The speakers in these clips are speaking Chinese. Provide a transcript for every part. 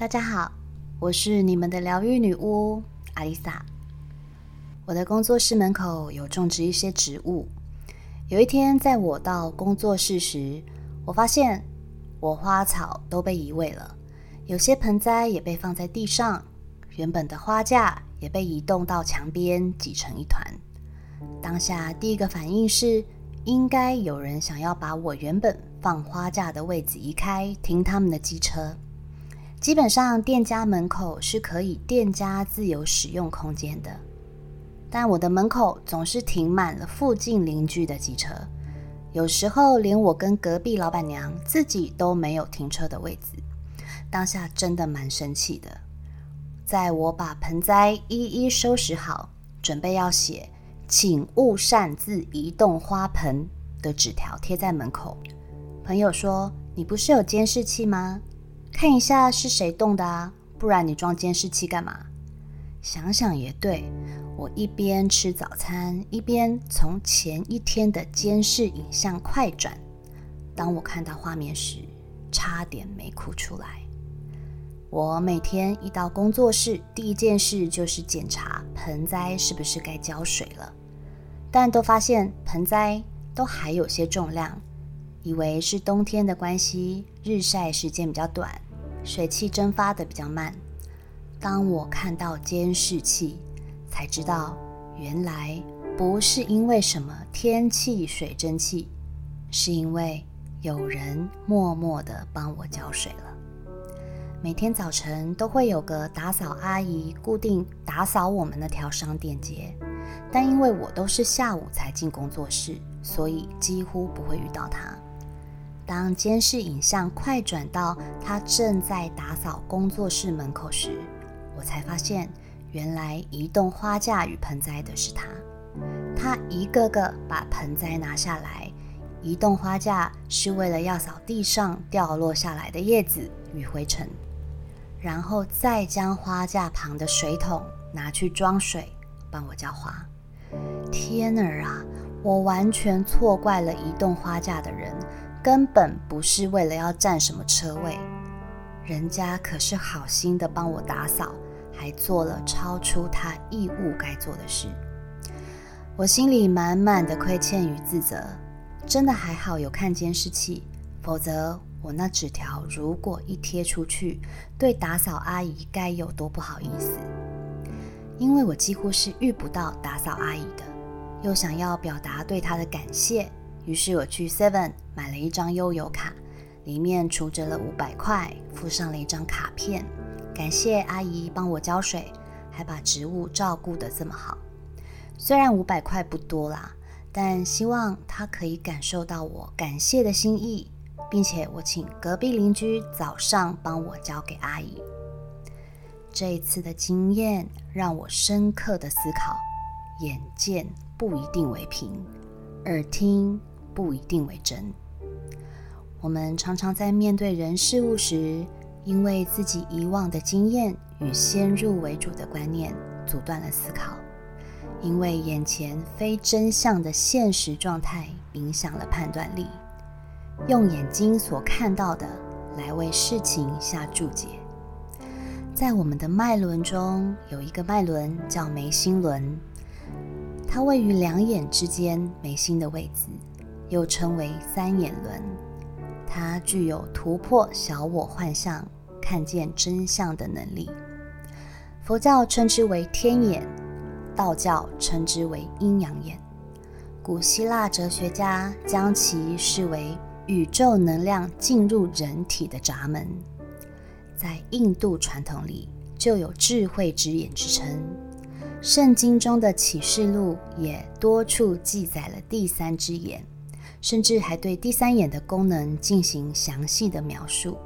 大家好，我是你们的疗愈女巫阿丽萨。我的工作室门口有种植一些植物。有一天，在我到工作室时，我发现我花草都被移位了，有些盆栽也被放在地上，原本的花架也被移动到墙边，挤成一团。当下第一个反应是，应该有人想要把我原本放花架的位置移开，停他们的机车。基本上，店家门口是可以店家自由使用空间的，但我的门口总是停满了附近邻居的机车，有时候连我跟隔壁老板娘自己都没有停车的位置。当下真的蛮生气的。在我把盆栽一一收拾好，准备要写“请勿擅自移动花盆”的纸条贴在门口，朋友说：“你不是有监视器吗？”看一下是谁动的啊？不然你装监视器干嘛？想想也对，我一边吃早餐，一边从前一天的监视影像快转。当我看到画面时，差点没哭出来。我每天一到工作室，第一件事就是检查盆栽是不是该浇水了，但都发现盆栽都还有些重量，以为是冬天的关系，日晒时间比较短。水汽蒸发的比较慢。当我看到监视器，才知道原来不是因为什么天气水蒸气，是因为有人默默的帮我浇水了。每天早晨都会有个打扫阿姨固定打扫我们那条商店街，但因为我都是下午才进工作室，所以几乎不会遇到她。当监视影像快转到他正在打扫工作室门口时，我才发现，原来移动花架与盆栽的是他。他一个个把盆栽拿下来，移动花架是为了要扫地上掉落下来的叶子与灰尘，然后再将花架旁的水桶拿去装水，帮我浇花。天儿啊，我完全错怪了移动花架的人。根本不是为了要占什么车位，人家可是好心的帮我打扫，还做了超出他义务该做的事。我心里满满的亏欠与自责，真的还好有看监视器，否则我那纸条如果一贴出去，对打扫阿姨该有多不好意思。因为我几乎是遇不到打扫阿姨的，又想要表达对她的感谢。于是我去 Seven 买了一张悠游卡，里面储着了五百块，附上了一张卡片，感谢阿姨帮我浇水，还把植物照顾得这么好。虽然五百块不多啦，但希望她可以感受到我感谢的心意，并且我请隔壁邻居早上帮我交给阿姨。这一次的经验让我深刻的思考：眼见不一定为凭，耳听。不一定为真。我们常常在面对人事物时，因为自己以往的经验与先入为主的观念，阻断了思考；因为眼前非真相的现实状态影响了判断力，用眼睛所看到的来为事情下注解。在我们的脉轮中，有一个脉轮叫眉心轮，它位于两眼之间眉心的位置。又称为三眼轮，它具有突破小我幻象、看见真相的能力。佛教称之为天眼，道教称之为阴阳眼。古希腊哲学家将其视为宇宙能量进入人体的闸门。在印度传统里，就有智慧之眼之称。圣经中的启示录也多处记载了第三只眼。甚至还对第三眼的功能进行详细的描述。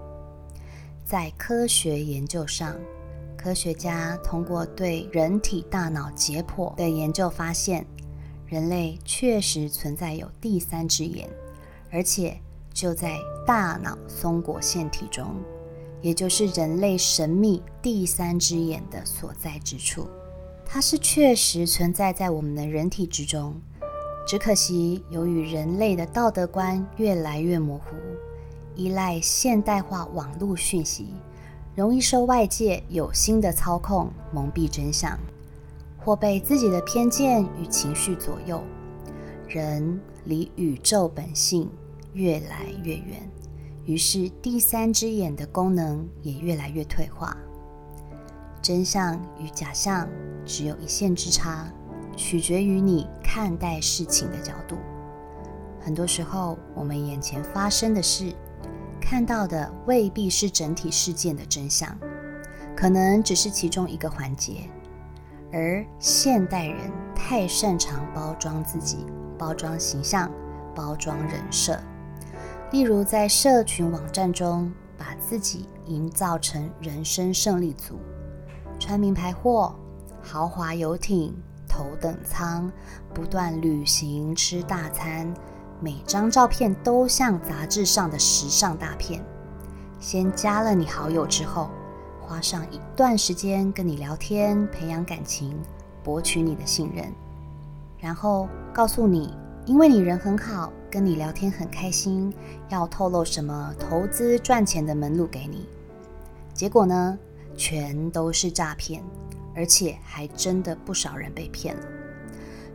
在科学研究上，科学家通过对人体大脑解剖的研究发现，人类确实存在有第三只眼，而且就在大脑松果腺体中，也就是人类神秘第三只眼的所在之处。它是确实存在在我们的人体之中。只可惜，由于人类的道德观越来越模糊，依赖现代化网络讯息，容易受外界有心的操控蒙蔽真相，或被自己的偏见与情绪左右，人离宇宙本性越来越远，于是第三只眼的功能也越来越退化。真相与假象只有一线之差，取决于你看待事情的角度。很多时候，我们眼前发生的事，看到的未必是整体事件的真相，可能只是其中一个环节。而现代人太擅长包装自己、包装形象、包装人设，例如在社群网站中，把自己营造成人生胜利组。穿名牌货、豪华游艇、头等舱，不断旅行、吃大餐，每张照片都像杂志上的时尚大片。先加了你好友之后，花上一段时间跟你聊天，培养感情，博取你的信任，然后告诉你，因为你人很好，跟你聊天很开心，要透露什么投资赚钱的门路给你。结果呢？全都是诈骗，而且还真的不少人被骗了。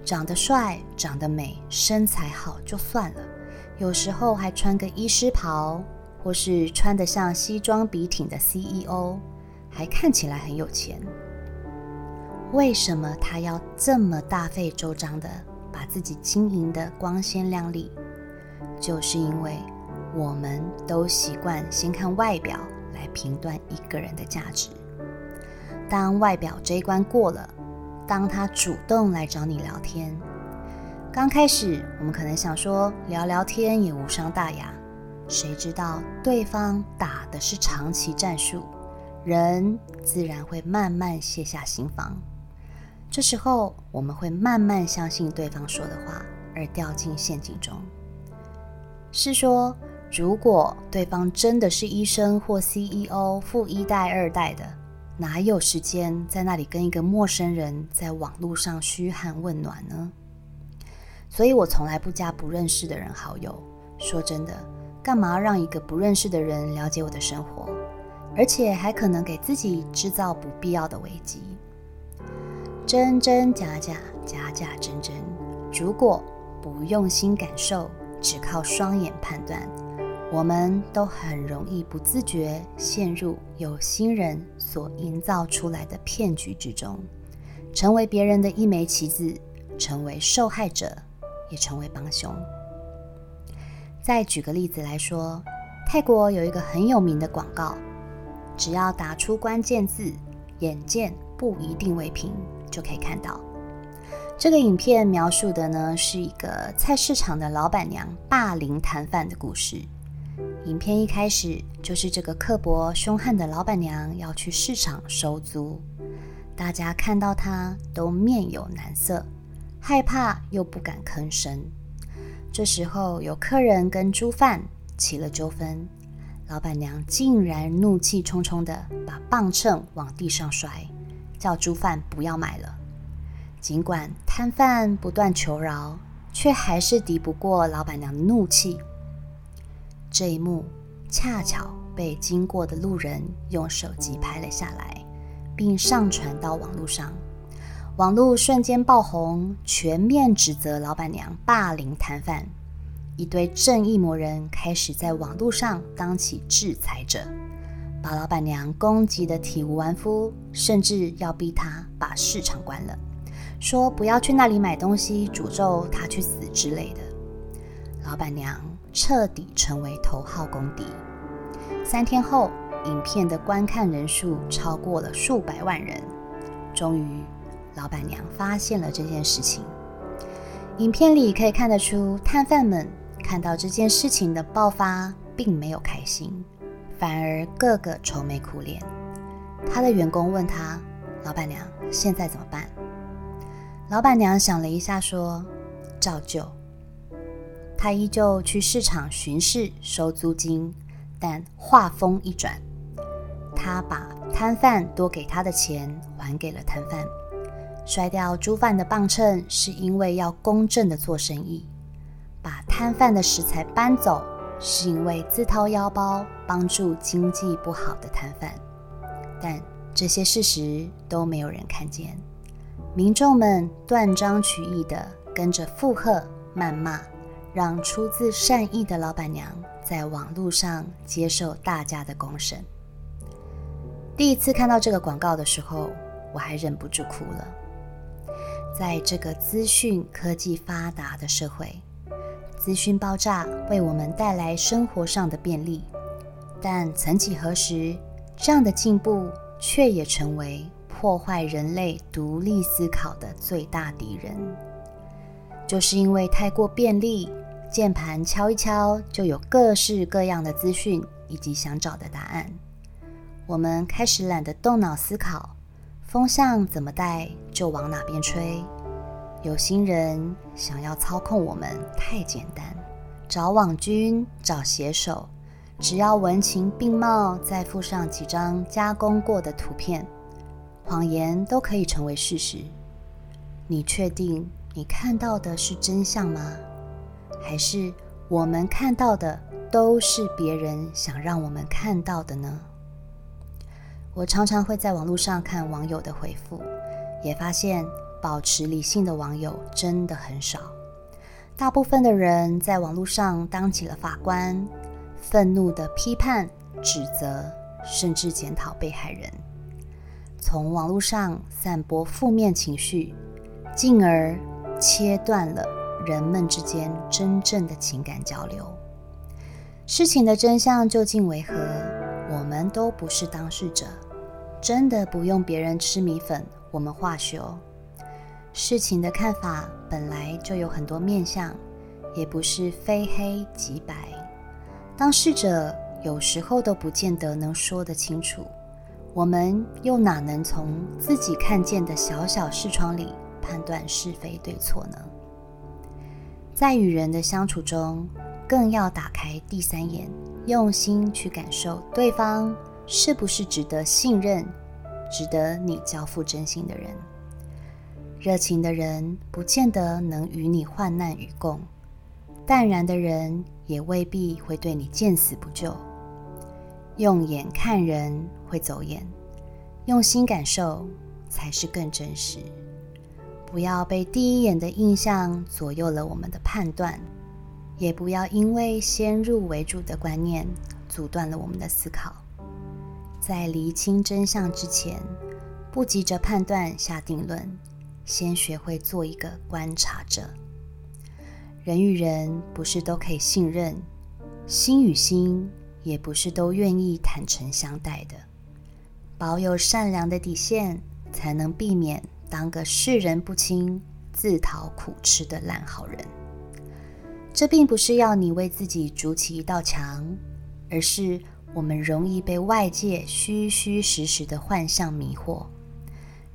长得帅、长得美、身材好就算了，有时候还穿个医师袍，或是穿得像西装笔挺的 CEO，还看起来很有钱。为什么他要这么大费周章的把自己经营的光鲜亮丽？就是因为我们都习惯先看外表。来评断一个人的价值。当外表这一关过了，当他主动来找你聊天，刚开始我们可能想说聊聊天也无伤大雅，谁知道对方打的是长期战术，人自然会慢慢卸下心防。这时候我们会慢慢相信对方说的话，而掉进陷阱中。是说。如果对方真的是医生或 CEO、富一代、二代的，哪有时间在那里跟一个陌生人在网络上嘘寒问暖呢？所以我从来不加不认识的人好友。说真的，干嘛让一个不认识的人了解我的生活，而且还可能给自己制造不必要的危机？真真假假，假假真真。如果不用心感受，只靠双眼判断。我们都很容易不自觉陷入有心人所营造出来的骗局之中，成为别人的一枚棋子，成为受害者，也成为帮凶。再举个例子来说，泰国有一个很有名的广告，只要打出关键字“眼见不一定为凭”，就可以看到。这个影片描述的呢，是一个菜市场的老板娘霸凌摊贩的故事。影片一开始就是这个刻薄凶悍的老板娘要去市场收租，大家看到她都面有难色，害怕又不敢吭声。这时候有客人跟猪贩起了纠纷，老板娘竟然怒气冲冲的把磅秤往地上摔，叫猪贩不要买了。尽管摊贩不断求饶，却还是抵不过老板娘的怒气。这一幕恰巧被经过的路人用手机拍了下来，并上传到网络上，网络瞬间爆红，全面指责老板娘霸凌摊贩。一堆正义魔人开始在网络上当起制裁者，把老板娘攻击的体无完肤，甚至要逼她把市场关了，说不要去那里买东西，诅咒她去死之类的。老板娘。彻底成为头号公敌。三天后，影片的观看人数超过了数百万人。终于，老板娘发现了这件事情。影片里可以看得出，摊贩们看到这件事情的爆发，并没有开心，反而个个愁眉苦脸。他的员工问他：“老板娘，现在怎么办？”老板娘想了一下，说：“照旧。”他依旧去市场巡视收租金，但话锋一转，他把摊贩多给他的钱还给了摊贩。摔掉猪贩的磅秤是因为要公正的做生意，把摊贩的食材搬走是因为自掏腰包帮助经济不好的摊贩。但这些事实都没有人看见。民众们断章取义的跟着附和、谩骂，让出自善意的老板娘在网络上接受大家的公审。第一次看到这个广告的时候，我还忍不住哭了。在这个资讯科技发达的社会，资讯爆炸为我们带来生活上的便利，但曾几何时，这样的进步却也成为破坏人类独立思考的最大敌人。就是因为太过便利，键盘敲一敲就有各式各样的资讯以及想找的答案，我们开始懒得动脑思考。风向怎么带就往哪边吹，有心人想要操控我们太简单，找网军找写手，只要文情并茂，再附上几张加工过的图片，谎言都可以成为事实。你确定你看到的是真相吗？还是我们看到的都是别人想让我们看到的呢？我常常会在网络上看网友的回复，也发现保持理性的网友真的很少。大部分的人在网络上当起了法官，愤怒的批判、指责，甚至检讨被害人，从网络上散播负面情绪，进而切断了人们之间真正的情感交流。事情的真相究竟为何？我们都不是当事者。真的不用别人吃米粉，我们化修。事情的看法本来就有很多面相，也不是非黑即白。当事者有时候都不见得能说得清楚，我们又哪能从自己看见的小小视窗里判断是非对错呢？在与人的相处中，更要打开第三眼，用心去感受对方。是不是值得信任、值得你交付真心的人？热情的人不见得能与你患难与共，淡然的人也未必会对你见死不救。用眼看人会走眼，用心感受才是更真实。不要被第一眼的印象左右了我们的判断，也不要因为先入为主的观念阻断了我们的思考。在厘清真相之前，不急着判断下定论，先学会做一个观察者。人与人不是都可以信任，心与心也不是都愿意坦诚相待的。保有善良的底线，才能避免当个世人不清、自讨苦吃的烂好人。这并不是要你为自己筑起一道墙，而是。我们容易被外界虚虚实实的幻象迷惑，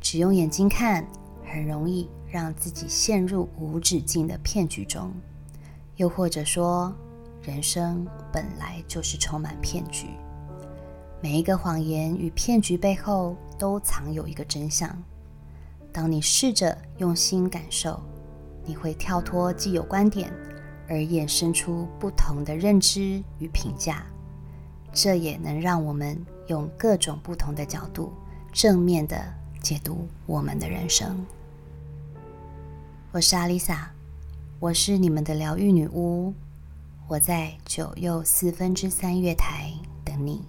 只用眼睛看，很容易让自己陷入无止境的骗局中。又或者说，人生本来就是充满骗局，每一个谎言与骗局背后都藏有一个真相。当你试着用心感受，你会跳脱既有观点，而衍生出不同的认知与评价。这也能让我们用各种不同的角度，正面的解读我们的人生。我是阿丽萨，我是你们的疗愈女巫，我在九又四分之三月台等你。